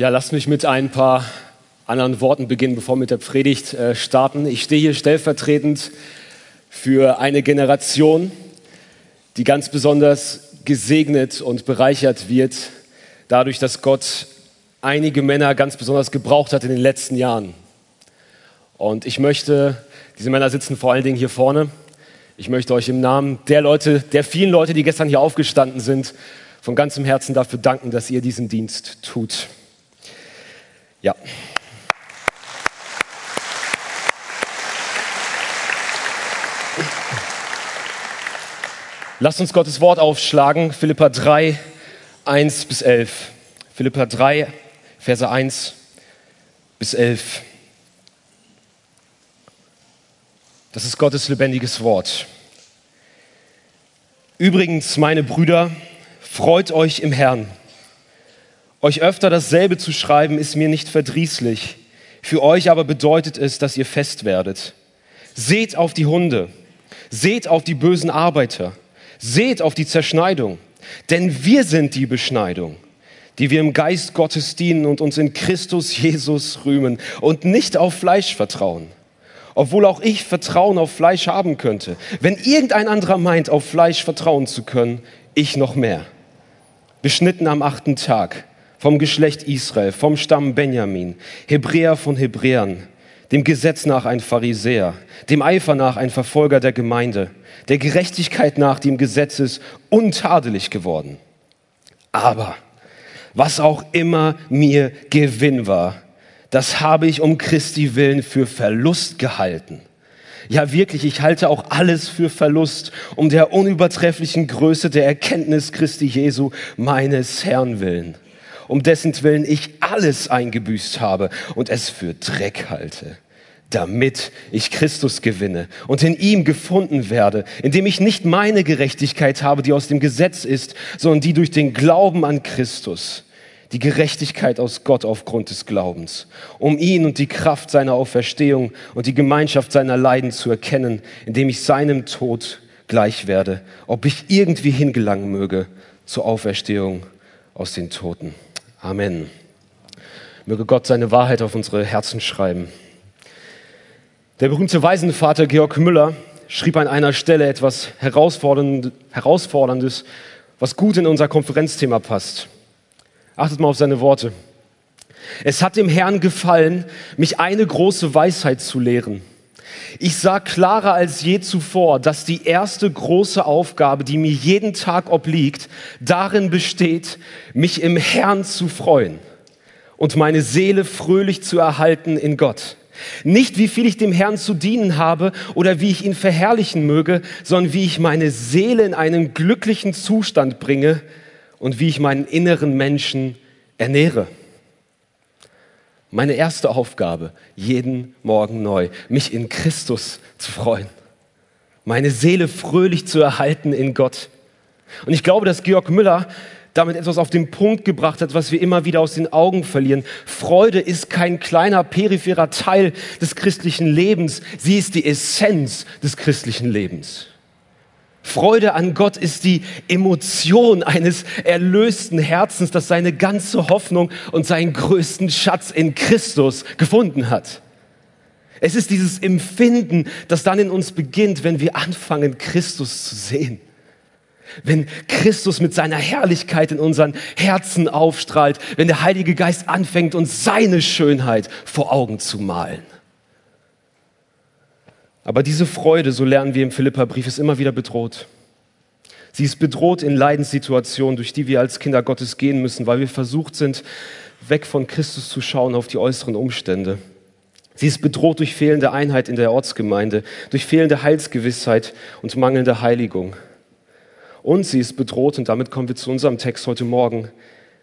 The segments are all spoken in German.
Ja, lasst mich mit ein paar anderen Worten beginnen, bevor wir mit der Predigt äh, starten. Ich stehe hier stellvertretend für eine Generation, die ganz besonders gesegnet und bereichert wird, dadurch, dass Gott einige Männer ganz besonders gebraucht hat in den letzten Jahren. Und ich möchte, diese Männer sitzen vor allen Dingen hier vorne, ich möchte euch im Namen der Leute, der vielen Leute, die gestern hier aufgestanden sind, von ganzem Herzen dafür danken, dass ihr diesen Dienst tut. Ja. Lasst uns Gottes Wort aufschlagen, Philippa 3, 1 bis 11. Philippa 3, Verse 1 bis 11. Das ist Gottes lebendiges Wort. Übrigens, meine Brüder, freut euch im Herrn. Euch öfter dasselbe zu schreiben, ist mir nicht verdrießlich. Für euch aber bedeutet es, dass ihr fest werdet. Seht auf die Hunde, seht auf die bösen Arbeiter, seht auf die Zerschneidung, denn wir sind die Beschneidung, die wir im Geist Gottes dienen und uns in Christus Jesus rühmen und nicht auf Fleisch vertrauen. Obwohl auch ich Vertrauen auf Fleisch haben könnte. Wenn irgendein anderer meint, auf Fleisch vertrauen zu können, ich noch mehr. Beschnitten am achten Tag vom Geschlecht Israel, vom Stamm Benjamin, Hebräer von Hebräern, dem Gesetz nach ein Pharisäer, dem Eifer nach ein Verfolger der Gemeinde, der Gerechtigkeit nach, die im Gesetz ist, untadelig geworden. Aber was auch immer mir Gewinn war, das habe ich um Christi willen für Verlust gehalten. Ja, wirklich, ich halte auch alles für Verlust, um der unübertrefflichen Größe der Erkenntnis Christi Jesu, meines Herrn willen um dessen Willen ich alles eingebüßt habe und es für Dreck halte, damit ich Christus gewinne und in ihm gefunden werde, indem ich nicht meine Gerechtigkeit habe, die aus dem Gesetz ist, sondern die durch den Glauben an Christus, die Gerechtigkeit aus Gott aufgrund des Glaubens, um ihn und die Kraft seiner Auferstehung und die Gemeinschaft seiner Leiden zu erkennen, indem ich seinem Tod gleich werde, ob ich irgendwie hingelangen möge zur Auferstehung aus den Toten. Amen. Möge Gott seine Wahrheit auf unsere Herzen schreiben. Der berühmte Waisenvater Georg Müller schrieb an einer Stelle etwas Herausforderndes, was gut in unser Konferenzthema passt. Achtet mal auf seine Worte. Es hat dem Herrn gefallen, mich eine große Weisheit zu lehren. Ich sah klarer als je zuvor, dass die erste große Aufgabe, die mir jeden Tag obliegt, darin besteht, mich im Herrn zu freuen und meine Seele fröhlich zu erhalten in Gott. Nicht wie viel ich dem Herrn zu dienen habe oder wie ich ihn verherrlichen möge, sondern wie ich meine Seele in einen glücklichen Zustand bringe und wie ich meinen inneren Menschen ernähre. Meine erste Aufgabe, jeden Morgen neu, mich in Christus zu freuen. Meine Seele fröhlich zu erhalten in Gott. Und ich glaube, dass Georg Müller damit etwas auf den Punkt gebracht hat, was wir immer wieder aus den Augen verlieren. Freude ist kein kleiner peripherer Teil des christlichen Lebens, sie ist die Essenz des christlichen Lebens. Freude an Gott ist die Emotion eines erlösten Herzens, das seine ganze Hoffnung und seinen größten Schatz in Christus gefunden hat. Es ist dieses Empfinden, das dann in uns beginnt, wenn wir anfangen, Christus zu sehen. Wenn Christus mit seiner Herrlichkeit in unseren Herzen aufstrahlt, wenn der Heilige Geist anfängt, uns seine Schönheit vor Augen zu malen. Aber diese Freude, so lernen wir im Philipperbrief, ist immer wieder bedroht. Sie ist bedroht in Leidenssituationen, durch die wir als Kinder Gottes gehen müssen, weil wir versucht sind, weg von Christus zu schauen auf die äußeren Umstände. Sie ist bedroht durch fehlende Einheit in der Ortsgemeinde, durch fehlende Heilsgewissheit und mangelnde Heiligung. Und sie ist bedroht, und damit kommen wir zu unserem Text heute Morgen,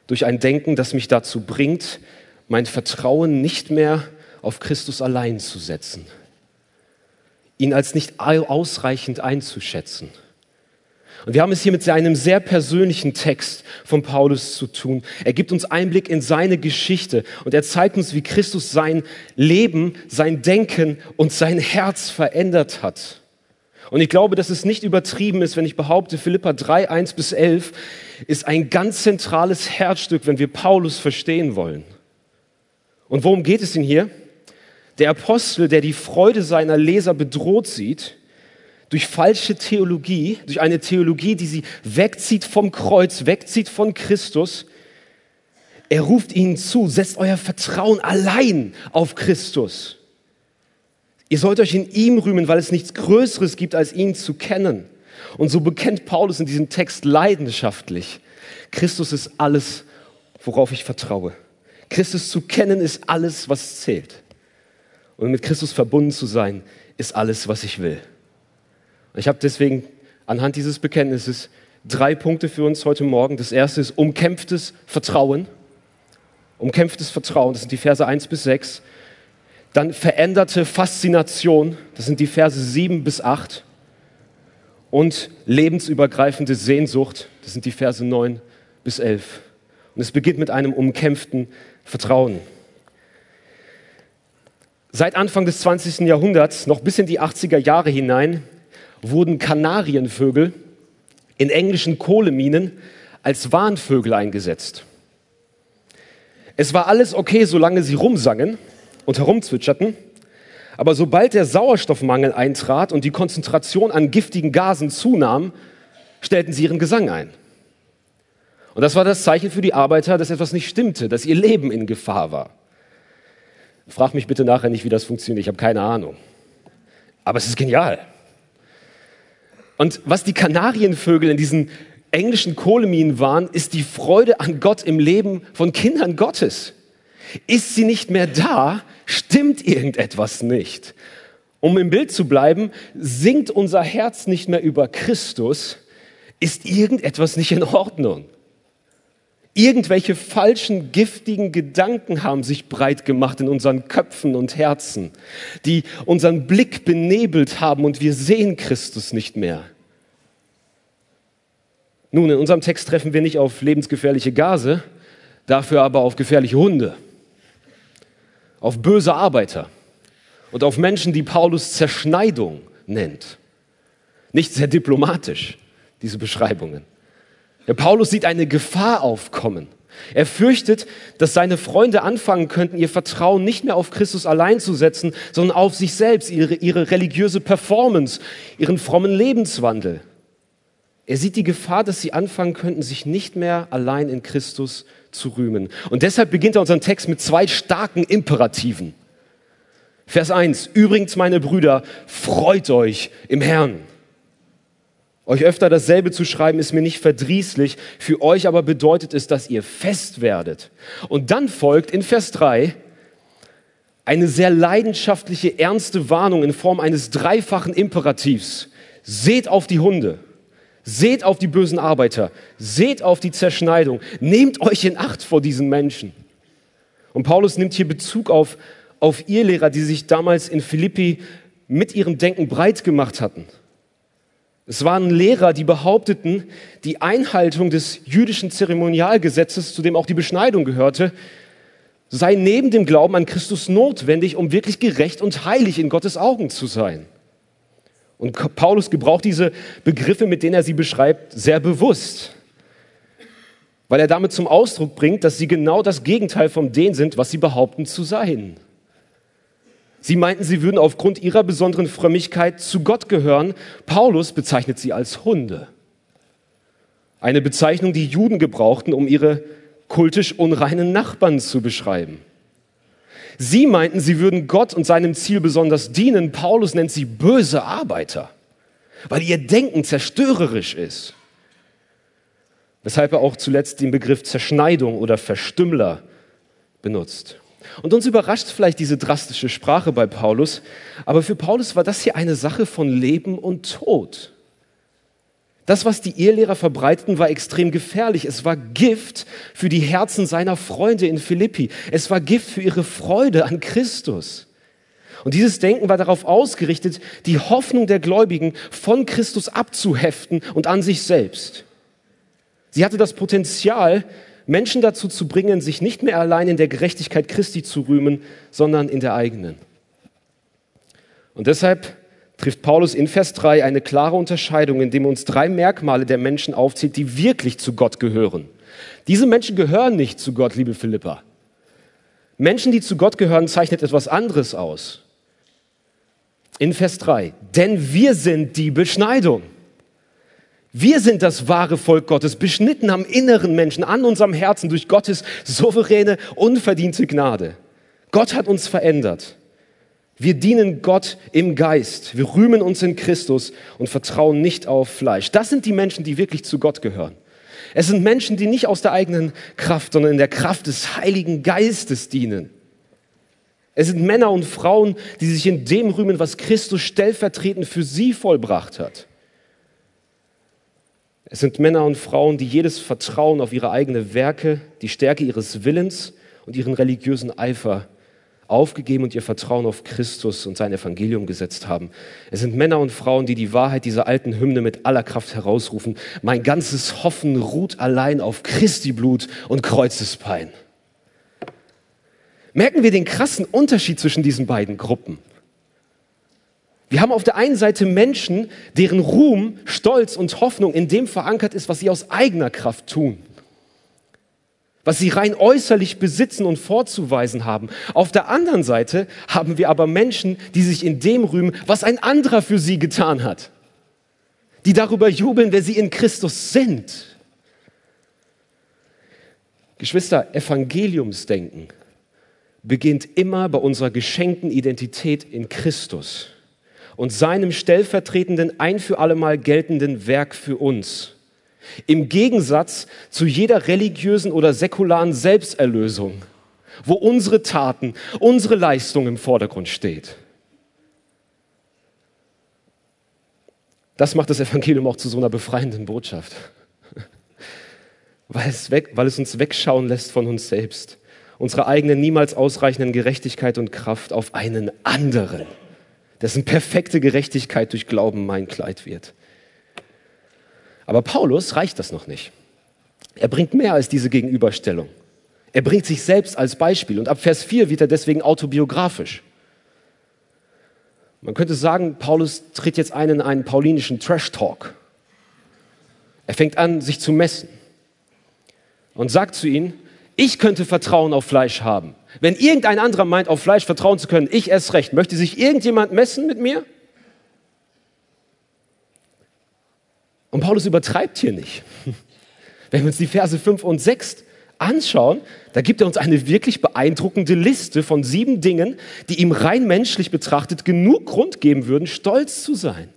durch ein Denken, das mich dazu bringt, mein Vertrauen nicht mehr auf Christus allein zu setzen ihn als nicht ausreichend einzuschätzen. Und wir haben es hier mit einem sehr persönlichen Text von Paulus zu tun. Er gibt uns Einblick in seine Geschichte und er zeigt uns, wie Christus sein Leben, sein Denken und sein Herz verändert hat. Und ich glaube, dass es nicht übertrieben ist, wenn ich behaupte, Philippa 3, 1 bis 11 ist ein ganz zentrales Herzstück, wenn wir Paulus verstehen wollen. Und worum geht es denn hier? Der Apostel, der die Freude seiner Leser bedroht sieht, durch falsche Theologie, durch eine Theologie, die sie wegzieht vom Kreuz, wegzieht von Christus, er ruft ihnen zu, setzt euer Vertrauen allein auf Christus. Ihr sollt euch in ihm rühmen, weil es nichts Größeres gibt, als ihn zu kennen. Und so bekennt Paulus in diesem Text leidenschaftlich, Christus ist alles, worauf ich vertraue. Christus zu kennen ist alles, was zählt. Und mit Christus verbunden zu sein, ist alles, was ich will. Und ich habe deswegen anhand dieses Bekenntnisses drei Punkte für uns heute Morgen. Das erste ist umkämpftes Vertrauen. Umkämpftes Vertrauen, das sind die Verse 1 bis 6. Dann veränderte Faszination, das sind die Verse 7 bis 8. Und lebensübergreifende Sehnsucht, das sind die Verse 9 bis 11. Und es beginnt mit einem umkämpften Vertrauen. Seit Anfang des 20. Jahrhunderts, noch bis in die 80er Jahre hinein, wurden Kanarienvögel in englischen Kohleminen als Warnvögel eingesetzt. Es war alles okay, solange sie rumsangen und herumzwitscherten. Aber sobald der Sauerstoffmangel eintrat und die Konzentration an giftigen Gasen zunahm, stellten sie ihren Gesang ein. Und das war das Zeichen für die Arbeiter, dass etwas nicht stimmte, dass ihr Leben in Gefahr war. Frag mich bitte nachher nicht, wie das funktioniert, ich habe keine Ahnung. Aber es ist genial. Und was die Kanarienvögel in diesen englischen Kohleminen waren, ist die Freude an Gott im Leben von Kindern Gottes. Ist sie nicht mehr da, stimmt irgendetwas nicht. Um im Bild zu bleiben, singt unser Herz nicht mehr über Christus, ist irgendetwas nicht in Ordnung. Irgendwelche falschen, giftigen Gedanken haben sich breit gemacht in unseren Köpfen und Herzen, die unseren Blick benebelt haben und wir sehen Christus nicht mehr. Nun, in unserem Text treffen wir nicht auf lebensgefährliche Gase, dafür aber auf gefährliche Hunde, auf böse Arbeiter und auf Menschen, die Paulus Zerschneidung nennt. Nicht sehr diplomatisch, diese Beschreibungen. Paulus sieht eine Gefahr aufkommen. Er fürchtet, dass seine Freunde anfangen könnten, ihr Vertrauen nicht mehr auf Christus allein zu setzen, sondern auf sich selbst, ihre, ihre religiöse Performance, ihren frommen Lebenswandel. Er sieht die Gefahr, dass sie anfangen könnten, sich nicht mehr allein in Christus zu rühmen. Und deshalb beginnt er unseren Text mit zwei starken Imperativen. Vers 1. Übrigens, meine Brüder, freut euch im Herrn. Euch öfter dasselbe zu schreiben ist mir nicht verdrießlich, für euch aber bedeutet es, dass ihr fest werdet. Und dann folgt in Vers 3 eine sehr leidenschaftliche, ernste Warnung in Form eines dreifachen Imperativs. Seht auf die Hunde, seht auf die bösen Arbeiter, seht auf die Zerschneidung, nehmt euch in Acht vor diesen Menschen. Und Paulus nimmt hier Bezug auf, auf ihr Lehrer, die sich damals in Philippi mit ihrem Denken breit gemacht hatten. Es waren Lehrer, die behaupteten, die Einhaltung des jüdischen Zeremonialgesetzes, zu dem auch die Beschneidung gehörte, sei neben dem Glauben an Christus notwendig, um wirklich gerecht und heilig in Gottes Augen zu sein. Und Paulus gebraucht diese Begriffe, mit denen er sie beschreibt, sehr bewusst, weil er damit zum Ausdruck bringt, dass sie genau das Gegenteil von dem sind, was sie behaupten zu sein. Sie meinten, sie würden aufgrund ihrer besonderen Frömmigkeit zu Gott gehören. Paulus bezeichnet sie als Hunde. Eine Bezeichnung, die Juden gebrauchten, um ihre kultisch unreinen Nachbarn zu beschreiben. Sie meinten, sie würden Gott und seinem Ziel besonders dienen. Paulus nennt sie böse Arbeiter, weil ihr Denken zerstörerisch ist. Weshalb er auch zuletzt den Begriff Zerschneidung oder Verstümmler benutzt. Und uns überrascht vielleicht diese drastische Sprache bei Paulus, aber für Paulus war das hier eine Sache von Leben und Tod. Das, was die Ehelehrer verbreiteten, war extrem gefährlich. Es war Gift für die Herzen seiner Freunde in Philippi. Es war Gift für ihre Freude an Christus. Und dieses Denken war darauf ausgerichtet, die Hoffnung der Gläubigen von Christus abzuheften und an sich selbst. Sie hatte das Potenzial, Menschen dazu zu bringen, sich nicht mehr allein in der Gerechtigkeit Christi zu rühmen, sondern in der eigenen. Und deshalb trifft Paulus in Vers 3 eine klare Unterscheidung, indem er uns drei Merkmale der Menschen aufzählt, die wirklich zu Gott gehören. Diese Menschen gehören nicht zu Gott, liebe Philippa. Menschen, die zu Gott gehören, zeichnet etwas anderes aus. In Vers 3. Denn wir sind die Beschneidung. Wir sind das wahre Volk Gottes, beschnitten am inneren Menschen, an unserem Herzen durch Gottes souveräne, unverdiente Gnade. Gott hat uns verändert. Wir dienen Gott im Geist. Wir rühmen uns in Christus und vertrauen nicht auf Fleisch. Das sind die Menschen, die wirklich zu Gott gehören. Es sind Menschen, die nicht aus der eigenen Kraft, sondern in der Kraft des Heiligen Geistes dienen. Es sind Männer und Frauen, die sich in dem rühmen, was Christus stellvertretend für sie vollbracht hat. Es sind Männer und Frauen, die jedes Vertrauen auf ihre eigenen Werke, die Stärke ihres Willens und ihren religiösen Eifer aufgegeben und ihr Vertrauen auf Christus und sein Evangelium gesetzt haben. Es sind Männer und Frauen, die die Wahrheit dieser alten Hymne mit aller Kraft herausrufen. Mein ganzes Hoffen ruht allein auf Christi Blut und Kreuzespein. Merken wir den krassen Unterschied zwischen diesen beiden Gruppen. Wir haben auf der einen Seite Menschen, deren Ruhm, Stolz und Hoffnung in dem verankert ist, was sie aus eigener Kraft tun was sie rein äußerlich besitzen und vorzuweisen haben. Auf der anderen Seite haben wir aber Menschen, die sich in dem rühmen, was ein anderer für sie getan hat, die darüber jubeln, wer sie in Christus sind. Geschwister, Evangeliumsdenken beginnt immer bei unserer geschenkten Identität in Christus und seinem stellvertretenden, ein für allemal geltenden Werk für uns. Im Gegensatz zu jeder religiösen oder säkularen Selbsterlösung, wo unsere Taten, unsere Leistung im Vordergrund steht. Das macht das Evangelium auch zu so einer befreienden Botschaft, weil es, weg, weil es uns wegschauen lässt von uns selbst, unsere eigene niemals ausreichenden Gerechtigkeit und Kraft auf einen anderen, dessen perfekte Gerechtigkeit durch Glauben mein Kleid wird. Aber Paulus reicht das noch nicht. Er bringt mehr als diese Gegenüberstellung. Er bringt sich selbst als Beispiel und ab Vers 4 wird er deswegen autobiografisch. Man könnte sagen, Paulus tritt jetzt ein in einen paulinischen Trash-Talk. Er fängt an, sich zu messen und sagt zu ihnen, ich könnte Vertrauen auf Fleisch haben. Wenn irgendein anderer meint, auf Fleisch vertrauen zu können, ich erst recht. Möchte sich irgendjemand messen mit mir? Und Paulus übertreibt hier nicht. Wenn wir uns die Verse 5 und 6 anschauen, da gibt er uns eine wirklich beeindruckende Liste von sieben Dingen, die ihm rein menschlich betrachtet genug Grund geben würden, stolz zu sein.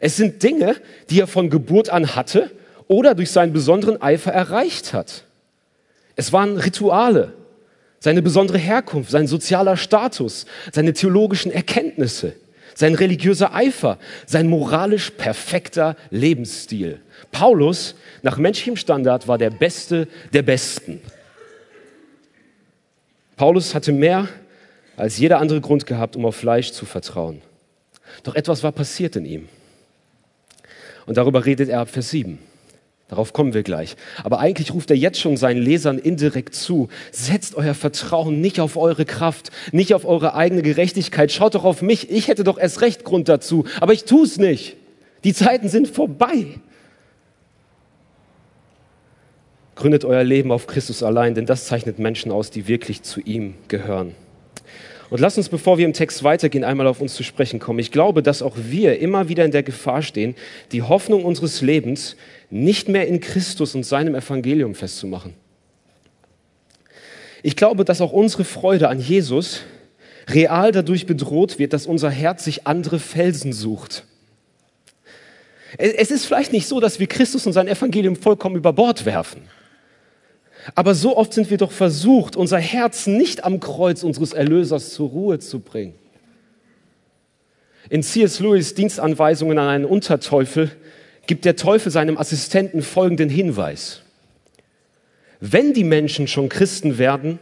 Es sind Dinge, die er von Geburt an hatte oder durch seinen besonderen Eifer erreicht hat. Es waren Rituale, seine besondere Herkunft, sein sozialer Status, seine theologischen Erkenntnisse sein religiöser Eifer, sein moralisch perfekter Lebensstil. Paulus, nach menschlichem Standard, war der Beste der Besten. Paulus hatte mehr als jeder andere Grund gehabt, um auf Fleisch zu vertrauen. Doch etwas war passiert in ihm. Und darüber redet er ab Vers 7. Darauf kommen wir gleich. Aber eigentlich ruft er jetzt schon seinen Lesern indirekt zu. Setzt euer Vertrauen nicht auf eure Kraft, nicht auf eure eigene Gerechtigkeit. Schaut doch auf mich. Ich hätte doch erst recht Grund dazu. Aber ich tue es nicht. Die Zeiten sind vorbei. Gründet euer Leben auf Christus allein, denn das zeichnet Menschen aus, die wirklich zu ihm gehören. Und lasst uns, bevor wir im Text weitergehen, einmal auf uns zu sprechen kommen. Ich glaube, dass auch wir immer wieder in der Gefahr stehen, die Hoffnung unseres Lebens nicht mehr in Christus und seinem Evangelium festzumachen. Ich glaube, dass auch unsere Freude an Jesus real dadurch bedroht wird, dass unser Herz sich andere Felsen sucht. Es ist vielleicht nicht so, dass wir Christus und sein Evangelium vollkommen über Bord werfen. Aber so oft sind wir doch versucht, unser Herz nicht am Kreuz unseres Erlösers zur Ruhe zu bringen. In C.S. Lewis Dienstanweisungen an einen Unterteufel gibt der Teufel seinem Assistenten folgenden Hinweis. Wenn die Menschen schon Christen werden,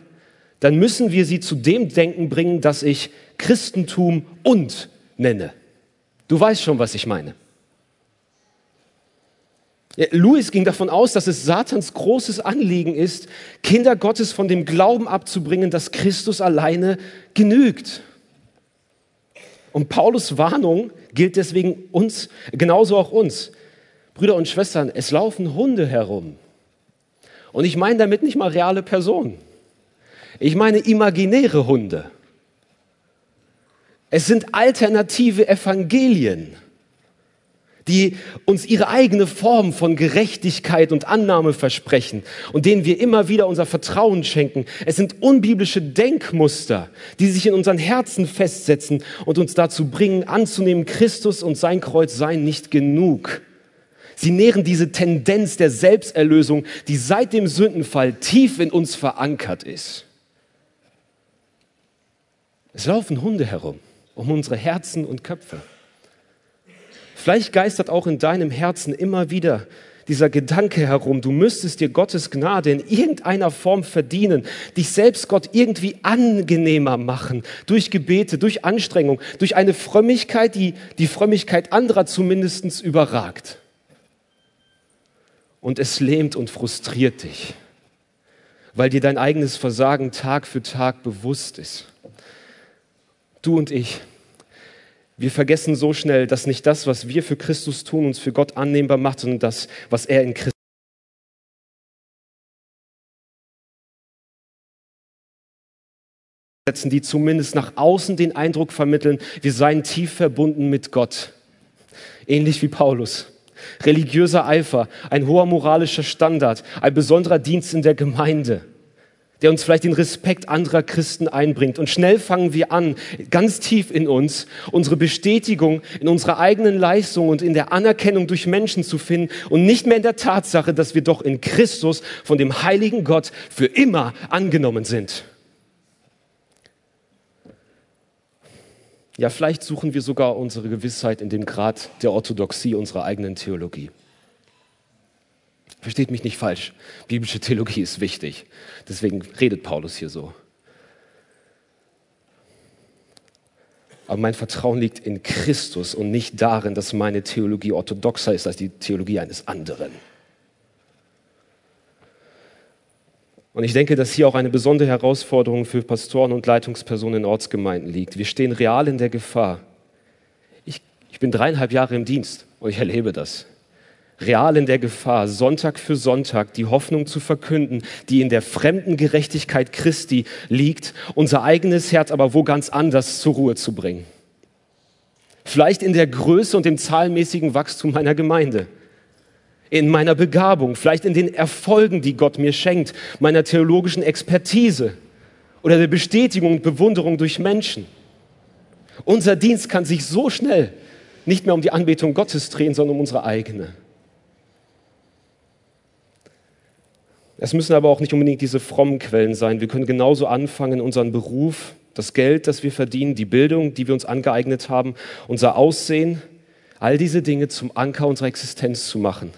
dann müssen wir sie zu dem Denken bringen, das ich Christentum und nenne. Du weißt schon, was ich meine. Louis ging davon aus, dass es Satans großes Anliegen ist, Kinder Gottes von dem Glauben abzubringen, dass Christus alleine genügt. Und Paulus Warnung gilt deswegen uns, genauso auch uns. Brüder und Schwestern, es laufen Hunde herum. Und ich meine damit nicht mal reale Personen. Ich meine imaginäre Hunde. Es sind alternative Evangelien die uns ihre eigene Form von Gerechtigkeit und Annahme versprechen und denen wir immer wieder unser Vertrauen schenken. Es sind unbiblische Denkmuster, die sich in unseren Herzen festsetzen und uns dazu bringen, anzunehmen, Christus und sein Kreuz seien nicht genug. Sie nähren diese Tendenz der Selbsterlösung, die seit dem Sündenfall tief in uns verankert ist. Es laufen Hunde herum um unsere Herzen und Köpfe. Vielleicht geistert auch in deinem Herzen immer wieder dieser Gedanke herum, du müsstest dir Gottes Gnade in irgendeiner Form verdienen, dich selbst Gott irgendwie angenehmer machen, durch Gebete, durch Anstrengung, durch eine Frömmigkeit, die die Frömmigkeit anderer zumindest überragt. Und es lähmt und frustriert dich, weil dir dein eigenes Versagen Tag für Tag bewusst ist. Du und ich, wir vergessen so schnell, dass nicht das, was wir für Christus tun, uns für Gott annehmbar macht, sondern das, was er in Christus setzen, die zumindest nach außen den Eindruck vermitteln, wir seien tief verbunden mit Gott. Ähnlich wie Paulus. Religiöser Eifer, ein hoher moralischer Standard, ein besonderer Dienst in der Gemeinde der uns vielleicht den Respekt anderer Christen einbringt. Und schnell fangen wir an, ganz tief in uns, unsere Bestätigung in unserer eigenen Leistung und in der Anerkennung durch Menschen zu finden und nicht mehr in der Tatsache, dass wir doch in Christus von dem heiligen Gott für immer angenommen sind. Ja, vielleicht suchen wir sogar unsere Gewissheit in dem Grad der Orthodoxie unserer eigenen Theologie. Versteht mich nicht falsch. Biblische Theologie ist wichtig. Deswegen redet Paulus hier so. Aber mein Vertrauen liegt in Christus und nicht darin, dass meine Theologie orthodoxer ist als die Theologie eines anderen. Und ich denke, dass hier auch eine besondere Herausforderung für Pastoren und Leitungspersonen in Ortsgemeinden liegt. Wir stehen real in der Gefahr. Ich, ich bin dreieinhalb Jahre im Dienst und ich erlebe das real in der Gefahr, Sonntag für Sonntag die Hoffnung zu verkünden, die in der fremden Gerechtigkeit Christi liegt, unser eigenes Herz aber wo ganz anders zur Ruhe zu bringen. Vielleicht in der Größe und dem zahlenmäßigen Wachstum meiner Gemeinde, in meiner Begabung, vielleicht in den Erfolgen, die Gott mir schenkt, meiner theologischen Expertise oder der Bestätigung und Bewunderung durch Menschen. Unser Dienst kann sich so schnell nicht mehr um die Anbetung Gottes drehen, sondern um unsere eigene. Es müssen aber auch nicht unbedingt diese frommen Quellen sein. Wir können genauso anfangen, unseren Beruf, das Geld, das wir verdienen, die Bildung, die wir uns angeeignet haben, unser Aussehen, all diese Dinge zum Anker unserer Existenz zu machen.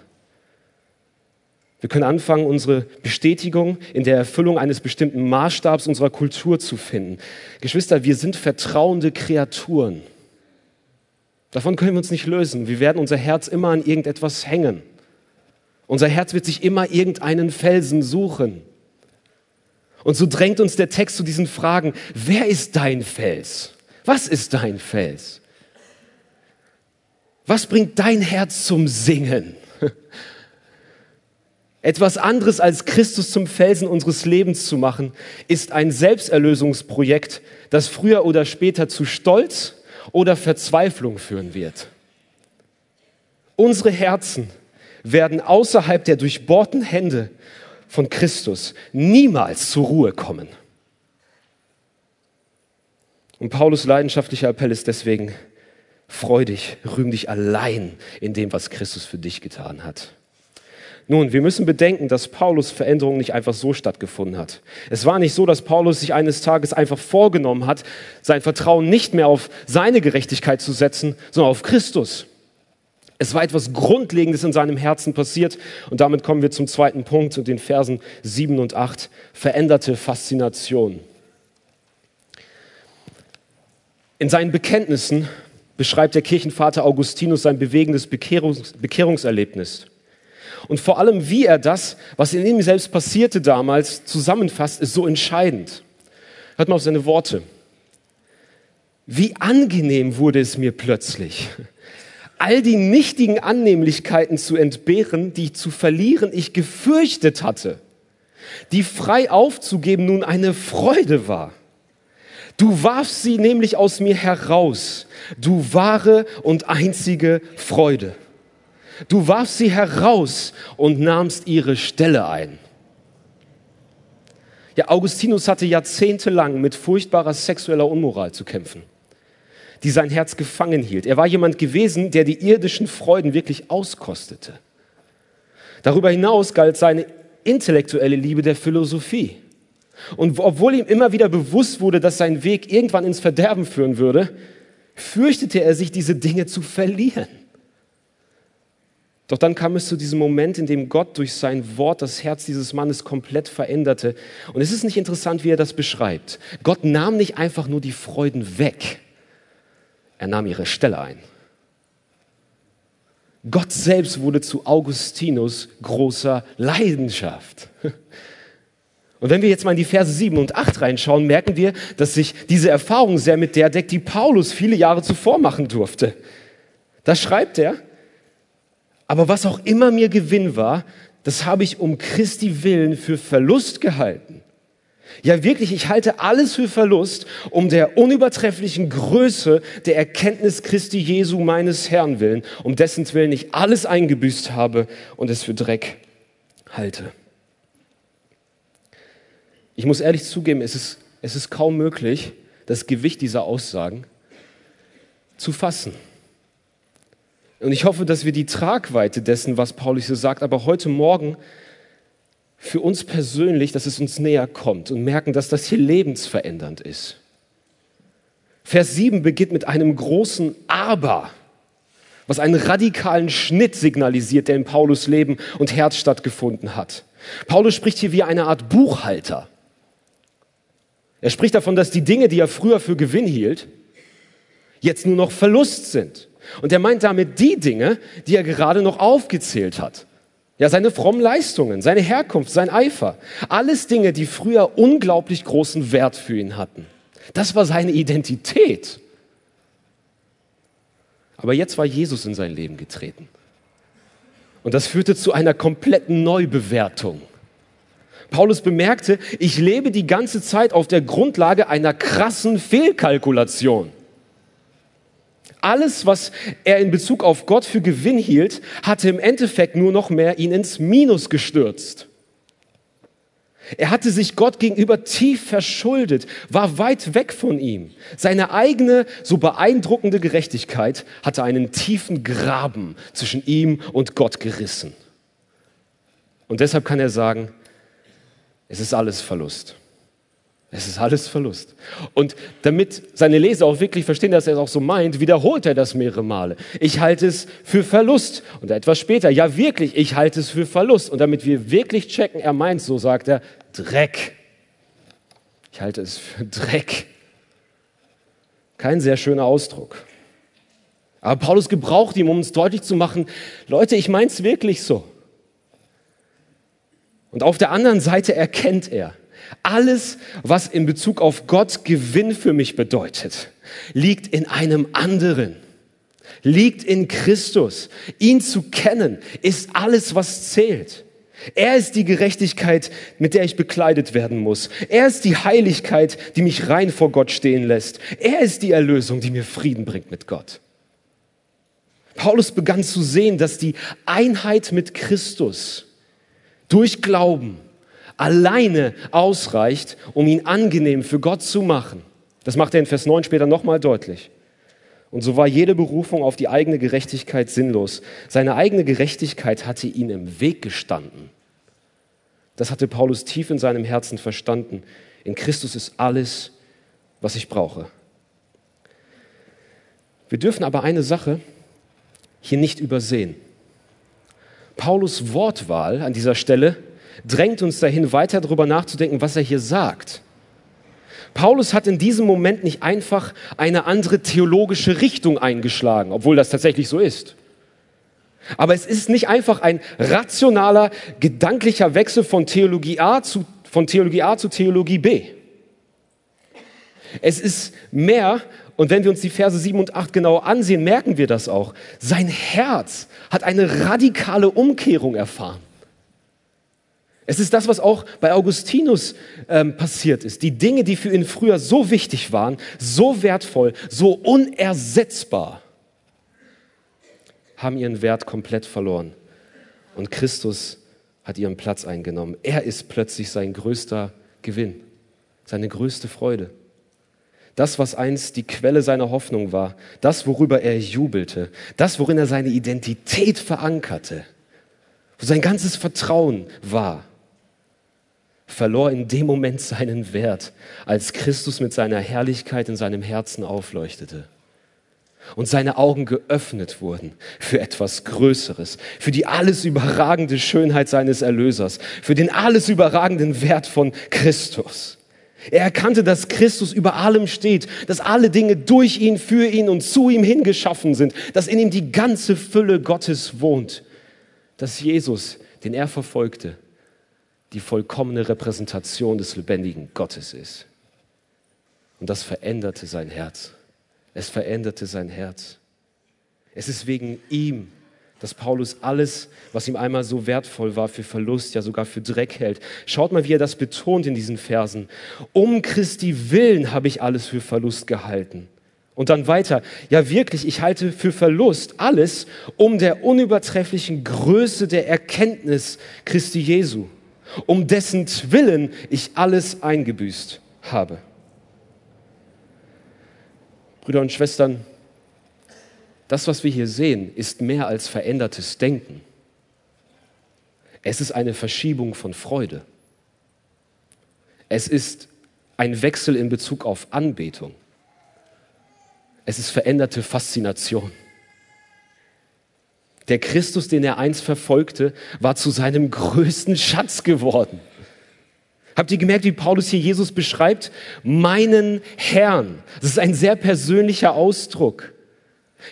Wir können anfangen, unsere Bestätigung in der Erfüllung eines bestimmten Maßstabs unserer Kultur zu finden. Geschwister, wir sind vertrauende Kreaturen. Davon können wir uns nicht lösen. Wir werden unser Herz immer an irgendetwas hängen. Unser Herz wird sich immer irgendeinen Felsen suchen. Und so drängt uns der Text zu diesen Fragen, wer ist dein Fels? Was ist dein Fels? Was bringt dein Herz zum Singen? Etwas anderes als Christus zum Felsen unseres Lebens zu machen, ist ein Selbsterlösungsprojekt, das früher oder später zu Stolz oder Verzweiflung führen wird. Unsere Herzen werden außerhalb der durchbohrten Hände von Christus niemals zur Ruhe kommen. Und Paulus leidenschaftlicher Appell ist deswegen, freu dich, rühm dich allein in dem, was Christus für dich getan hat. Nun, wir müssen bedenken, dass Paulus Veränderung nicht einfach so stattgefunden hat. Es war nicht so, dass Paulus sich eines Tages einfach vorgenommen hat, sein Vertrauen nicht mehr auf seine Gerechtigkeit zu setzen, sondern auf Christus. Es war etwas Grundlegendes in seinem Herzen passiert. Und damit kommen wir zum zweiten Punkt und den Versen 7 und 8. Veränderte Faszination. In seinen Bekenntnissen beschreibt der Kirchenvater Augustinus sein bewegendes Bekehrungs Bekehrungserlebnis. Und vor allem, wie er das, was in ihm selbst passierte damals, zusammenfasst, ist so entscheidend. Hört mal auf seine Worte. Wie angenehm wurde es mir plötzlich, all die nichtigen Annehmlichkeiten zu entbehren, die zu verlieren ich gefürchtet hatte. die frei aufzugeben nun eine Freude war. Du warfst sie nämlich aus mir heraus, du wahre und einzige Freude. Du warfst sie heraus und nahmst ihre Stelle ein. Ja, Augustinus hatte jahrzehntelang mit furchtbarer sexueller Unmoral zu kämpfen, die sein Herz gefangen hielt. Er war jemand gewesen, der die irdischen Freuden wirklich auskostete. Darüber hinaus galt seine intellektuelle Liebe der Philosophie. Und obwohl ihm immer wieder bewusst wurde, dass sein Weg irgendwann ins Verderben führen würde, fürchtete er sich, diese Dinge zu verlieren. Doch dann kam es zu diesem Moment, in dem Gott durch sein Wort das Herz dieses Mannes komplett veränderte. Und es ist nicht interessant, wie er das beschreibt. Gott nahm nicht einfach nur die Freuden weg, er nahm ihre Stelle ein. Gott selbst wurde zu Augustinus großer Leidenschaft. Und wenn wir jetzt mal in die Verse 7 und 8 reinschauen, merken wir, dass sich diese Erfahrung sehr mit der deckt, die Paulus viele Jahre zuvor machen durfte. Da schreibt er, aber was auch immer mir Gewinn war, das habe ich um Christi willen für Verlust gehalten. Ja, wirklich, ich halte alles für Verlust, um der unübertrefflichen Größe der Erkenntnis Christi Jesu meines Herrn willen, um dessen Willen ich alles eingebüßt habe und es für Dreck halte. Ich muss ehrlich zugeben, es ist, es ist kaum möglich, das Gewicht dieser Aussagen zu fassen. Und ich hoffe, dass wir die Tragweite dessen, was Paulus hier sagt, aber heute Morgen für uns persönlich, dass es uns näher kommt und merken, dass das hier lebensverändernd ist. Vers 7 beginnt mit einem großen Aber, was einen radikalen Schnitt signalisiert, der in Paulus Leben und Herz stattgefunden hat. Paulus spricht hier wie eine Art Buchhalter. Er spricht davon, dass die Dinge, die er früher für Gewinn hielt, jetzt nur noch Verlust sind. Und er meint damit die Dinge, die er gerade noch aufgezählt hat. Ja, seine frommen Leistungen, seine Herkunft, sein Eifer. Alles Dinge, die früher unglaublich großen Wert für ihn hatten. Das war seine Identität. Aber jetzt war Jesus in sein Leben getreten. Und das führte zu einer kompletten Neubewertung. Paulus bemerkte, ich lebe die ganze Zeit auf der Grundlage einer krassen Fehlkalkulation. Alles, was er in Bezug auf Gott für Gewinn hielt, hatte im Endeffekt nur noch mehr ihn ins Minus gestürzt. Er hatte sich Gott gegenüber tief verschuldet, war weit weg von ihm. Seine eigene, so beeindruckende Gerechtigkeit hatte einen tiefen Graben zwischen ihm und Gott gerissen. Und deshalb kann er sagen, es ist alles Verlust. Es ist alles Verlust. Und damit seine Leser auch wirklich verstehen, dass er es auch so meint, wiederholt er das mehrere Male. Ich halte es für Verlust. Und etwas später, ja wirklich, ich halte es für Verlust. Und damit wir wirklich checken, er meint, so sagt er, Dreck. Ich halte es für Dreck. Kein sehr schöner Ausdruck. Aber Paulus gebraucht ihn, um uns deutlich zu machen, Leute, ich meine es wirklich so. Und auf der anderen Seite erkennt er, alles, was in Bezug auf Gott Gewinn für mich bedeutet, liegt in einem anderen, liegt in Christus. Ihn zu kennen ist alles, was zählt. Er ist die Gerechtigkeit, mit der ich bekleidet werden muss. Er ist die Heiligkeit, die mich rein vor Gott stehen lässt. Er ist die Erlösung, die mir Frieden bringt mit Gott. Paulus begann zu sehen, dass die Einheit mit Christus durch Glauben alleine ausreicht, um ihn angenehm für Gott zu machen. Das macht er in Vers 9 später nochmal deutlich. Und so war jede Berufung auf die eigene Gerechtigkeit sinnlos. Seine eigene Gerechtigkeit hatte ihm im Weg gestanden. Das hatte Paulus tief in seinem Herzen verstanden. In Christus ist alles, was ich brauche. Wir dürfen aber eine Sache hier nicht übersehen. Paulus Wortwahl an dieser Stelle drängt uns dahin, weiter darüber nachzudenken, was er hier sagt. Paulus hat in diesem Moment nicht einfach eine andere theologische Richtung eingeschlagen, obwohl das tatsächlich so ist. Aber es ist nicht einfach ein rationaler, gedanklicher Wechsel von Theologie A zu, von Theologie A zu Theologie B. Es ist mehr, und wenn wir uns die Verse 7 und 8 genau ansehen, merken wir das auch. Sein Herz hat eine radikale Umkehrung erfahren. Es ist das, was auch bei Augustinus ähm, passiert ist. Die Dinge, die für ihn früher so wichtig waren, so wertvoll, so unersetzbar, haben ihren Wert komplett verloren. Und Christus hat ihren Platz eingenommen. Er ist plötzlich sein größter Gewinn, seine größte Freude. Das, was einst die Quelle seiner Hoffnung war, das, worüber er jubelte, das, worin er seine Identität verankerte, wo sein ganzes Vertrauen war, verlor in dem Moment seinen Wert, als Christus mit seiner Herrlichkeit in seinem Herzen aufleuchtete und seine Augen geöffnet wurden für etwas Größeres, für die alles überragende Schönheit seines Erlösers, für den alles überragenden Wert von Christus. Er erkannte, dass Christus über allem steht, dass alle Dinge durch ihn, für ihn und zu ihm hingeschaffen sind, dass in ihm die ganze Fülle Gottes wohnt, dass Jesus, den er verfolgte, die vollkommene Repräsentation des lebendigen Gottes ist. Und das veränderte sein Herz. Es veränderte sein Herz. Es ist wegen ihm, dass Paulus alles, was ihm einmal so wertvoll war, für Verlust, ja sogar für Dreck hält. Schaut mal, wie er das betont in diesen Versen. Um Christi willen habe ich alles für Verlust gehalten. Und dann weiter, ja wirklich, ich halte für Verlust alles um der unübertrefflichen Größe der Erkenntnis Christi Jesu um dessen Willen ich alles eingebüßt habe. Brüder und Schwestern, das, was wir hier sehen, ist mehr als verändertes Denken. Es ist eine Verschiebung von Freude. Es ist ein Wechsel in Bezug auf Anbetung. Es ist veränderte Faszination. Der Christus, den er einst verfolgte, war zu seinem größten Schatz geworden. Habt ihr gemerkt, wie Paulus hier Jesus beschreibt? Meinen Herrn. Das ist ein sehr persönlicher Ausdruck.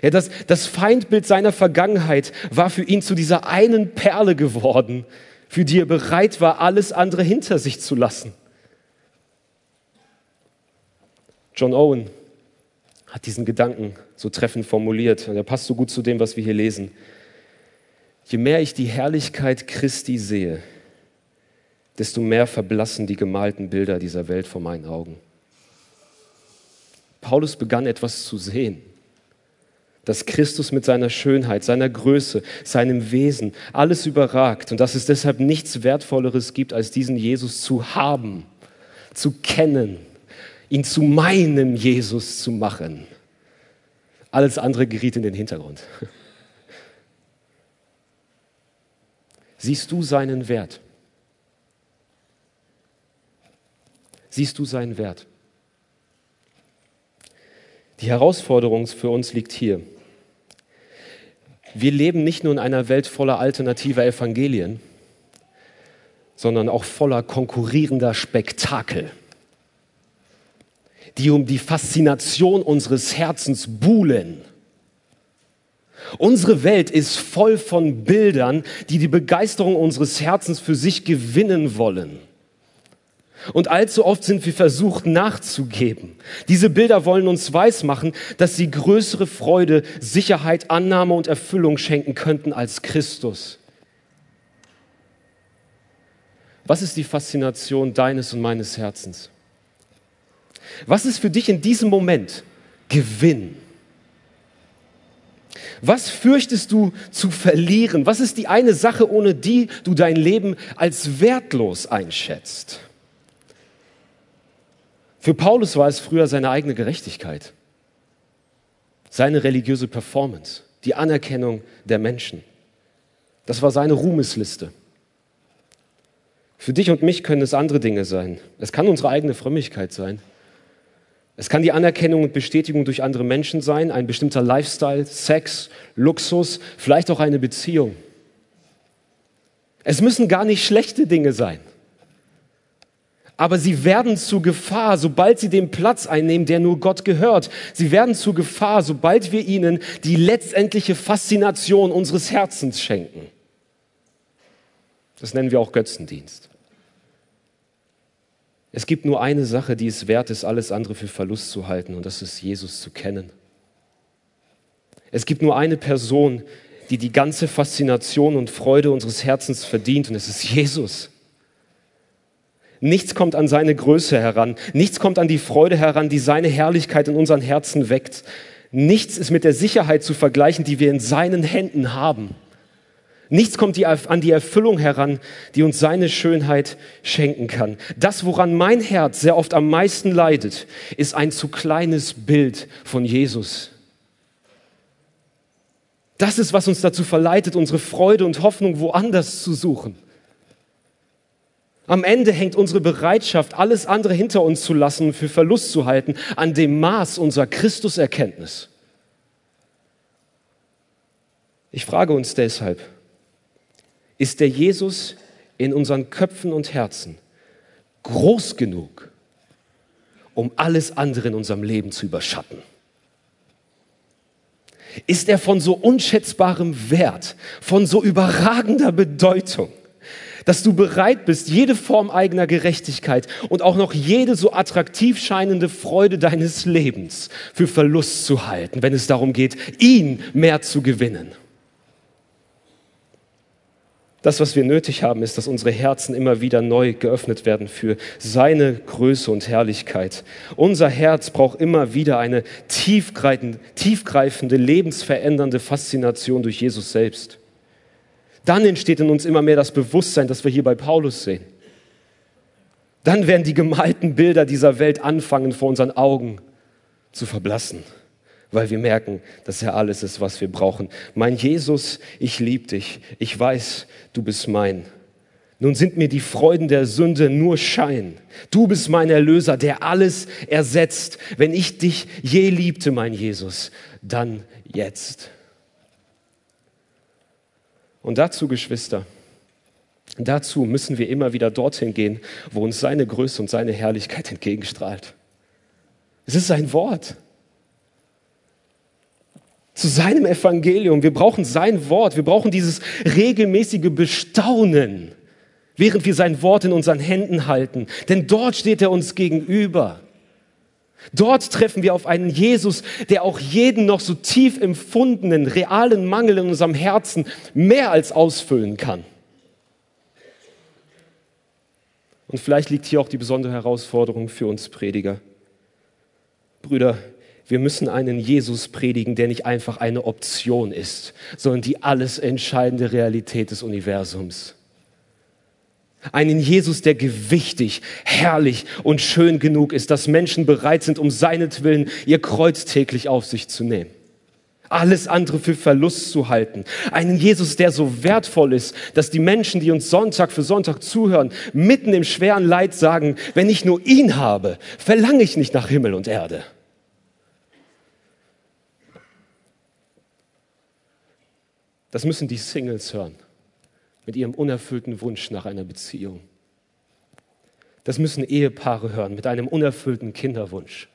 Ja, das, das Feindbild seiner Vergangenheit war für ihn zu dieser einen Perle geworden, für die er bereit war, alles andere hinter sich zu lassen. John Owen hat diesen Gedanken so treffend formuliert und er passt so gut zu dem, was wir hier lesen. Je mehr ich die Herrlichkeit Christi sehe, desto mehr verblassen die gemalten Bilder dieser Welt vor meinen Augen. Paulus begann etwas zu sehen, dass Christus mit seiner Schönheit, seiner Größe, seinem Wesen alles überragt und dass es deshalb nichts Wertvolleres gibt, als diesen Jesus zu haben, zu kennen, ihn zu meinem Jesus zu machen. Alles andere geriet in den Hintergrund. Siehst du seinen Wert? Siehst du seinen Wert? Die Herausforderung für uns liegt hier. Wir leben nicht nur in einer Welt voller alternativer Evangelien, sondern auch voller konkurrierender Spektakel, die um die Faszination unseres Herzens buhlen Unsere Welt ist voll von Bildern, die die Begeisterung unseres Herzens für sich gewinnen wollen. Und allzu oft sind wir versucht nachzugeben. Diese Bilder wollen uns weismachen, dass sie größere Freude, Sicherheit, Annahme und Erfüllung schenken könnten als Christus. Was ist die Faszination deines und meines Herzens? Was ist für dich in diesem Moment Gewinn? Was fürchtest du zu verlieren? Was ist die eine Sache, ohne die du dein Leben als wertlos einschätzt? Für Paulus war es früher seine eigene Gerechtigkeit, seine religiöse Performance, die Anerkennung der Menschen. Das war seine Ruhmesliste. Für dich und mich können es andere Dinge sein. Es kann unsere eigene Frömmigkeit sein. Es kann die Anerkennung und Bestätigung durch andere Menschen sein, ein bestimmter Lifestyle, Sex, Luxus, vielleicht auch eine Beziehung. Es müssen gar nicht schlechte Dinge sein. Aber sie werden zu Gefahr, sobald sie den Platz einnehmen, der nur Gott gehört. Sie werden zu Gefahr, sobald wir ihnen die letztendliche Faszination unseres Herzens schenken. Das nennen wir auch Götzendienst. Es gibt nur eine Sache, die es wert ist, alles andere für Verlust zu halten, und das ist Jesus zu kennen. Es gibt nur eine Person, die die ganze Faszination und Freude unseres Herzens verdient, und es ist Jesus. Nichts kommt an seine Größe heran. Nichts kommt an die Freude heran, die seine Herrlichkeit in unseren Herzen weckt. Nichts ist mit der Sicherheit zu vergleichen, die wir in seinen Händen haben. Nichts kommt an die Erfüllung heran, die uns seine Schönheit schenken kann. Das, woran mein Herz sehr oft am meisten leidet, ist ein zu kleines Bild von Jesus. Das ist, was uns dazu verleitet, unsere Freude und Hoffnung woanders zu suchen. Am Ende hängt unsere Bereitschaft, alles andere hinter uns zu lassen für Verlust zu halten, an dem Maß unserer Christuserkenntnis. Ich frage uns deshalb, ist der Jesus in unseren Köpfen und Herzen groß genug, um alles andere in unserem Leben zu überschatten? Ist er von so unschätzbarem Wert, von so überragender Bedeutung, dass du bereit bist, jede Form eigener Gerechtigkeit und auch noch jede so attraktiv scheinende Freude deines Lebens für Verlust zu halten, wenn es darum geht, ihn mehr zu gewinnen. Das, was wir nötig haben, ist, dass unsere Herzen immer wieder neu geöffnet werden für seine Größe und Herrlichkeit. Unser Herz braucht immer wieder eine tiefgreifende, lebensverändernde Faszination durch Jesus selbst dann entsteht in uns immer mehr das Bewusstsein, das wir hier bei Paulus sehen. Dann werden die gemalten Bilder dieser Welt anfangen vor unseren Augen zu verblassen, weil wir merken, dass er alles ist, was wir brauchen. Mein Jesus, ich liebe dich. Ich weiß, du bist mein. Nun sind mir die Freuden der Sünde nur Schein. Du bist mein Erlöser, der alles ersetzt. Wenn ich dich je liebte, mein Jesus, dann jetzt. Und dazu, Geschwister, dazu müssen wir immer wieder dorthin gehen, wo uns seine Größe und seine Herrlichkeit entgegenstrahlt. Es ist sein Wort. Zu seinem Evangelium. Wir brauchen sein Wort. Wir brauchen dieses regelmäßige Bestaunen, während wir sein Wort in unseren Händen halten. Denn dort steht er uns gegenüber. Dort treffen wir auf einen Jesus, der auch jeden noch so tief empfundenen, realen Mangel in unserem Herzen mehr als ausfüllen kann. Und vielleicht liegt hier auch die besondere Herausforderung für uns Prediger. Brüder, wir müssen einen Jesus predigen, der nicht einfach eine Option ist, sondern die alles entscheidende Realität des Universums. Einen Jesus, der gewichtig, herrlich und schön genug ist, dass Menschen bereit sind, um seinetwillen ihr Kreuz täglich auf sich zu nehmen. Alles andere für Verlust zu halten. Einen Jesus, der so wertvoll ist, dass die Menschen, die uns Sonntag für Sonntag zuhören, mitten im schweren Leid sagen, wenn ich nur ihn habe, verlange ich nicht nach Himmel und Erde. Das müssen die Singles hören mit ihrem unerfüllten Wunsch nach einer Beziehung. Das müssen Ehepaare hören mit einem unerfüllten Kinderwunsch.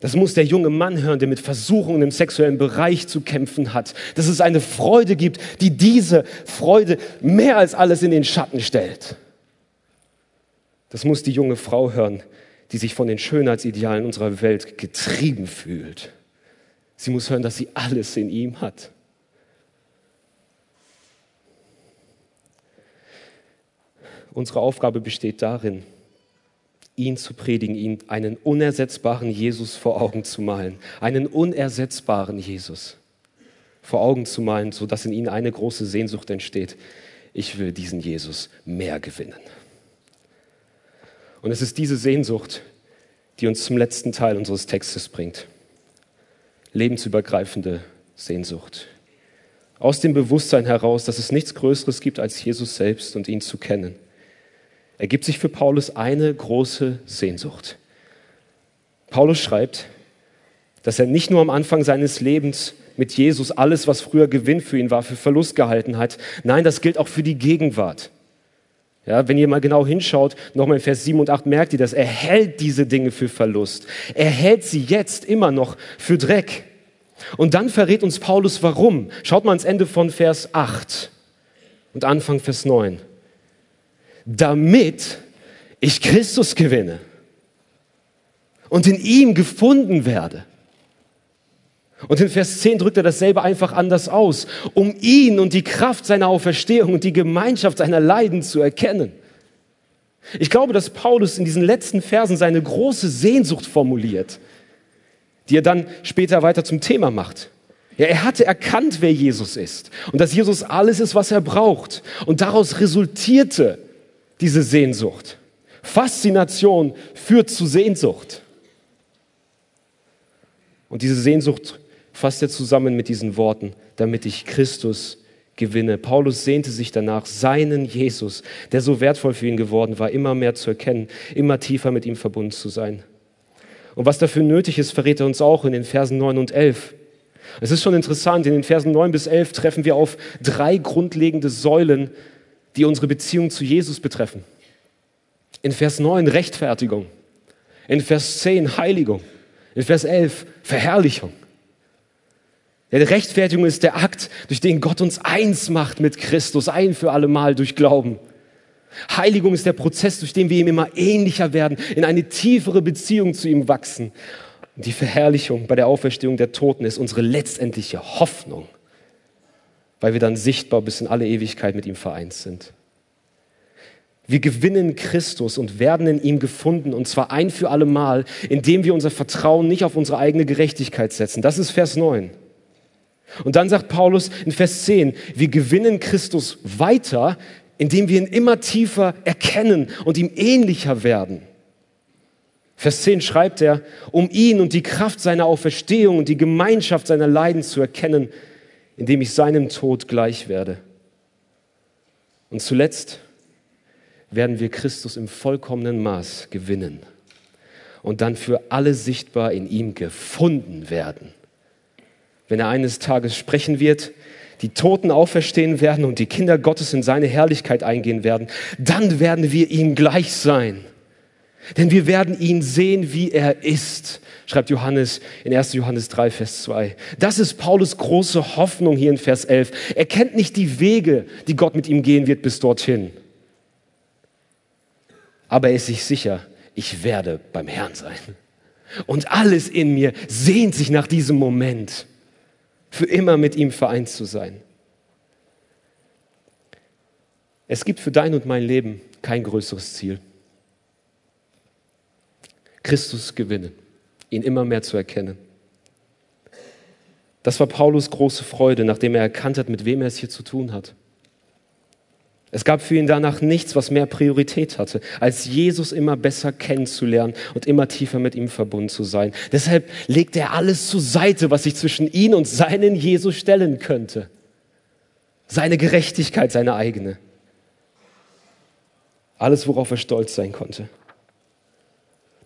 Das muss der junge Mann hören, der mit Versuchungen im sexuellen Bereich zu kämpfen hat. Dass es eine Freude gibt, die diese Freude mehr als alles in den Schatten stellt. Das muss die junge Frau hören, die sich von den Schönheitsidealen unserer Welt getrieben fühlt. Sie muss hören, dass sie alles in ihm hat. Unsere Aufgabe besteht darin, ihn zu predigen, ihn einen unersetzbaren Jesus vor Augen zu malen, einen unersetzbaren Jesus vor Augen zu malen, sodass in ihnen eine große Sehnsucht entsteht. Ich will diesen Jesus mehr gewinnen. Und es ist diese Sehnsucht, die uns zum letzten Teil unseres Textes bringt. Lebensübergreifende Sehnsucht. Aus dem Bewusstsein heraus, dass es nichts Größeres gibt als Jesus selbst und ihn zu kennen ergibt sich für Paulus eine große Sehnsucht. Paulus schreibt, dass er nicht nur am Anfang seines Lebens mit Jesus alles, was früher Gewinn für ihn war, für Verlust gehalten hat. Nein, das gilt auch für die Gegenwart. Ja, wenn ihr mal genau hinschaut, nochmal in Vers 7 und 8 merkt ihr das. Er hält diese Dinge für Verlust. Er hält sie jetzt immer noch für Dreck. Und dann verrät uns Paulus warum. Schaut mal ans Ende von Vers 8 und Anfang Vers 9 damit ich Christus gewinne und in ihm gefunden werde. Und in Vers 10 drückt er dasselbe einfach anders aus, um ihn und die Kraft seiner Auferstehung und die Gemeinschaft seiner Leiden zu erkennen. Ich glaube, dass Paulus in diesen letzten Versen seine große Sehnsucht formuliert, die er dann später weiter zum Thema macht. Ja, er hatte erkannt, wer Jesus ist und dass Jesus alles ist, was er braucht. Und daraus resultierte diese Sehnsucht. Faszination führt zu Sehnsucht. Und diese Sehnsucht fasst er zusammen mit diesen Worten, damit ich Christus gewinne. Paulus sehnte sich danach, seinen Jesus, der so wertvoll für ihn geworden war, immer mehr zu erkennen, immer tiefer mit ihm verbunden zu sein. Und was dafür nötig ist, verrät er uns auch in den Versen 9 und 11. Es ist schon interessant, in den Versen 9 bis 11 treffen wir auf drei grundlegende Säulen, die unsere Beziehung zu Jesus betreffen. In Vers 9 Rechtfertigung, in Vers 10 Heiligung, in Vers 11 Verherrlichung. Die Rechtfertigung ist der Akt, durch den Gott uns eins macht mit Christus, ein für alle Mal durch Glauben. Heiligung ist der Prozess, durch den wir ihm immer ähnlicher werden, in eine tiefere Beziehung zu ihm wachsen. Und die Verherrlichung bei der Auferstehung der Toten ist unsere letztendliche Hoffnung, weil wir dann sichtbar bis in alle Ewigkeit mit ihm vereint sind. Wir gewinnen Christus und werden in ihm gefunden, und zwar ein für alle Mal, indem wir unser Vertrauen nicht auf unsere eigene Gerechtigkeit setzen. Das ist Vers 9. Und dann sagt Paulus in Vers 10, wir gewinnen Christus weiter, indem wir ihn immer tiefer erkennen und ihm ähnlicher werden. Vers 10 schreibt er, um ihn und die Kraft seiner Auferstehung und die Gemeinschaft seiner Leiden zu erkennen, indem ich seinem Tod gleich werde. Und zuletzt werden wir Christus im vollkommenen Maß gewinnen und dann für alle sichtbar in ihm gefunden werden. Wenn er eines Tages sprechen wird, die Toten auferstehen werden und die Kinder Gottes in seine Herrlichkeit eingehen werden, dann werden wir ihm gleich sein denn wir werden ihn sehen, wie er ist, schreibt Johannes in 1. Johannes 3, Vers 2. Das ist Paulus große Hoffnung hier in Vers 11. Er kennt nicht die Wege, die Gott mit ihm gehen wird bis dorthin. Aber er ist sich sicher, ich werde beim Herrn sein. Und alles in mir sehnt sich nach diesem Moment, für immer mit ihm vereint zu sein. Es gibt für dein und mein Leben kein größeres Ziel. Christus gewinnen, ihn immer mehr zu erkennen. Das war Paulus große Freude, nachdem er erkannt hat, mit wem er es hier zu tun hat. Es gab für ihn danach nichts, was mehr Priorität hatte, als Jesus immer besser kennenzulernen und immer tiefer mit ihm verbunden zu sein. Deshalb legt er alles zur Seite, was sich zwischen ihn und seinen Jesus stellen könnte. Seine Gerechtigkeit, seine eigene. Alles, worauf er stolz sein konnte.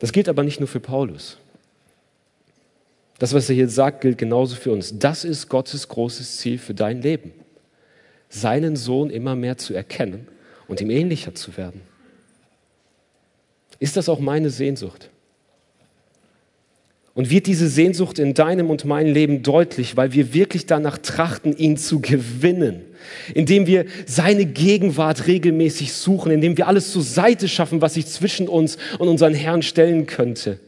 Das gilt aber nicht nur für Paulus. Das, was er hier sagt, gilt genauso für uns. Das ist Gottes großes Ziel für dein Leben. Seinen Sohn immer mehr zu erkennen und ihm ähnlicher zu werden. Ist das auch meine Sehnsucht? Und wird diese Sehnsucht in deinem und meinem Leben deutlich, weil wir wirklich danach trachten, ihn zu gewinnen, indem wir seine Gegenwart regelmäßig suchen, indem wir alles zur Seite schaffen, was sich zwischen uns und unseren Herrn stellen könnte.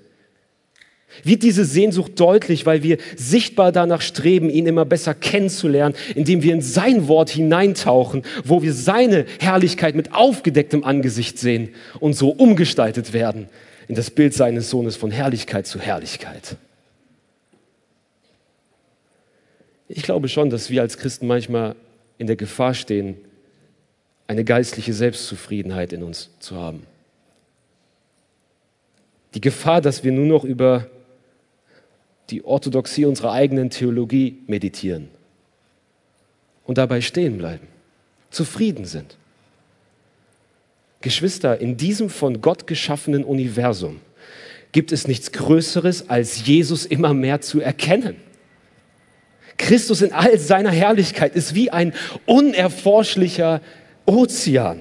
Wird diese Sehnsucht deutlich, weil wir sichtbar danach streben, ihn immer besser kennenzulernen, indem wir in sein Wort hineintauchen, wo wir seine Herrlichkeit mit aufgedecktem Angesicht sehen und so umgestaltet werden, in das Bild seines Sohnes von Herrlichkeit zu Herrlichkeit. Ich glaube schon, dass wir als Christen manchmal in der Gefahr stehen, eine geistliche Selbstzufriedenheit in uns zu haben. Die Gefahr, dass wir nur noch über die Orthodoxie unserer eigenen Theologie meditieren und dabei stehen bleiben, zufrieden sind. Geschwister, in diesem von Gott geschaffenen Universum gibt es nichts Größeres, als Jesus immer mehr zu erkennen. Christus in all seiner Herrlichkeit ist wie ein unerforschlicher Ozean.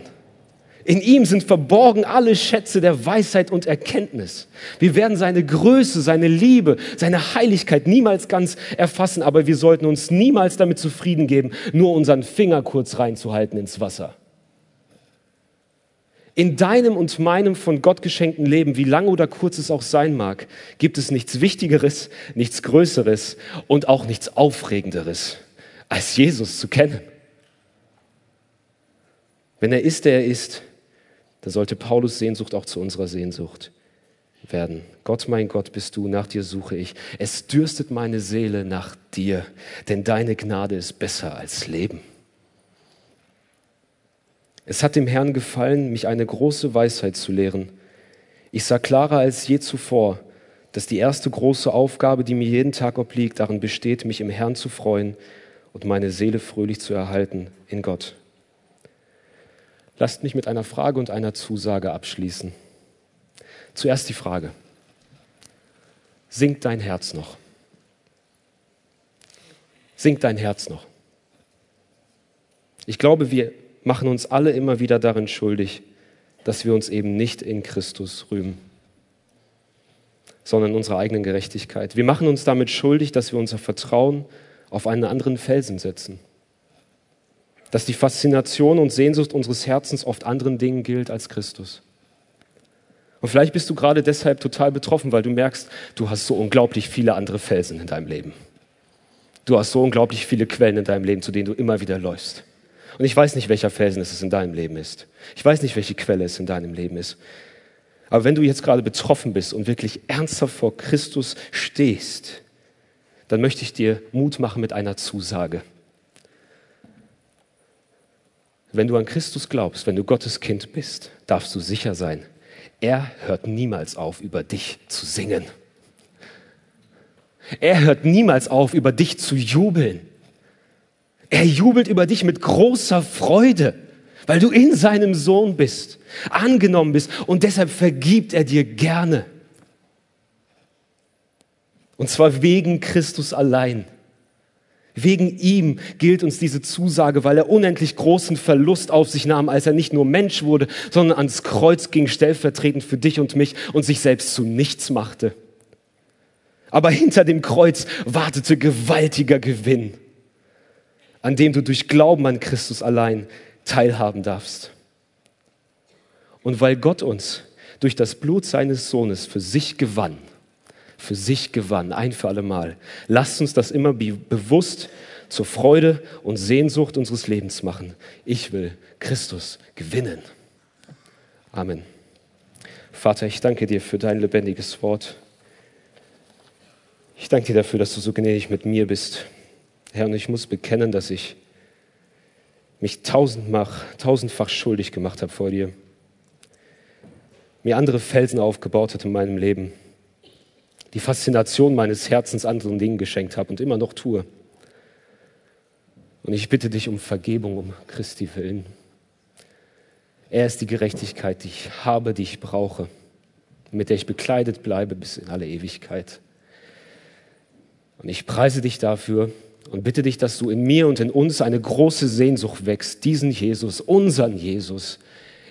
In ihm sind verborgen alle Schätze der Weisheit und Erkenntnis. Wir werden seine Größe, seine Liebe, seine Heiligkeit niemals ganz erfassen, aber wir sollten uns niemals damit zufrieden geben, nur unseren Finger kurz reinzuhalten ins Wasser. In deinem und meinem von Gott geschenkten Leben, wie lang oder kurz es auch sein mag, gibt es nichts Wichtigeres, nichts Größeres und auch nichts Aufregenderes, als Jesus zu kennen. Wenn er ist, der er ist, Da sollte Paulus Sehnsucht auch zu unserer Sehnsucht werden. Gott, mein Gott, bist du, nach dir suche ich. Es dürstet meine Seele nach dir, denn deine Gnade ist besser als Leben. Es hat dem Herrn gefallen, mich eine große Weisheit zu lehren. Ich sah klarer als je zuvor, dass die erste große Aufgabe, die mir jeden Tag obliegt, darin besteht, mich im Herrn zu freuen und meine Seele fröhlich zu erhalten in Gott. Lasst mich mit einer Frage und einer Zusage abschließen. Zuerst die Frage. Singt dein Herz noch? Singt dein Herz noch? Ich glaube, wir machen uns alle immer wieder darin schuldig, dass wir uns eben nicht in Christus rühmen, sondern in unserer eigenen Gerechtigkeit. Wir machen uns damit schuldig, dass wir unser Vertrauen auf einen anderen Felsen setzen. Dass die Faszination und Sehnsucht unseres Herzens oft anderen Dingen gilt als Christus. Und vielleicht bist du gerade deshalb total betroffen, weil du merkst, du hast so unglaublich viele andere Felsen in deinem Leben. Du hast so unglaublich viele Quellen in deinem Leben, zu denen du immer wieder läufst. Und ich weiß nicht, welcher Felsen es in deinem Leben ist. Ich weiß nicht, welche Quelle es in deinem Leben ist. Aber wenn du jetzt gerade betroffen bist und wirklich ernsthaft vor Christus stehst, dann möchte ich dir Mut machen mit einer Zusage. Wenn du an Christus glaubst, wenn du Gottes Kind bist, darfst du sicher sein, er hört niemals auf, über dich zu singen. Er hört niemals auf, über dich zu jubeln. Er jubelt über dich mit großer Freude, weil du in seinem Sohn bist, angenommen bist und deshalb vergibt er dir gerne. Und zwar wegen Christus allein. Wegen ihm gilt uns diese Zusage, weil er unendlich großen Verlust auf sich nahm, als er nicht nur Mensch wurde, sondern ans Kreuz ging, stellvertretend für dich und mich und sich selbst zu nichts machte. Aber hinter dem Kreuz wartete gewaltiger Gewinn, an dem du durch Glauben an Christus allein teilhaben darfst. Und weil Gott uns durch das Blut seines Sohnes für sich gewann, für sich gewann, ein für alle Mal. Lasst uns das immer bewusst zur Freude und Sehnsucht unseres Lebens machen. Ich will Christus gewinnen. Amen. Vater, ich danke dir für dein lebendiges Wort. Ich danke dir dafür, dass du so gnädig mit mir bist. Herr, und ich muss bekennen, dass ich mich tausendfach, tausendfach schuldig gemacht habe vor dir. Mir andere Felsen aufgebaut hat in meinem Leben die Faszination meines Herzens anderen Dingen geschenkt habe und immer noch tue. Und ich bitte dich um Vergebung, um Christi willen. Er ist die Gerechtigkeit, die ich habe, die ich brauche, mit der ich bekleidet bleibe bis in alle Ewigkeit. Und ich preise dich dafür und bitte dich, dass du in mir und in uns eine große Sehnsucht wächst, diesen Jesus, unseren Jesus,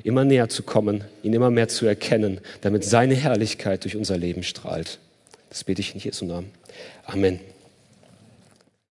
immer näher zu kommen, ihn immer mehr zu erkennen, damit seine Herrlichkeit durch unser Leben strahlt. Das bete ich in Jesu Namen. Amen.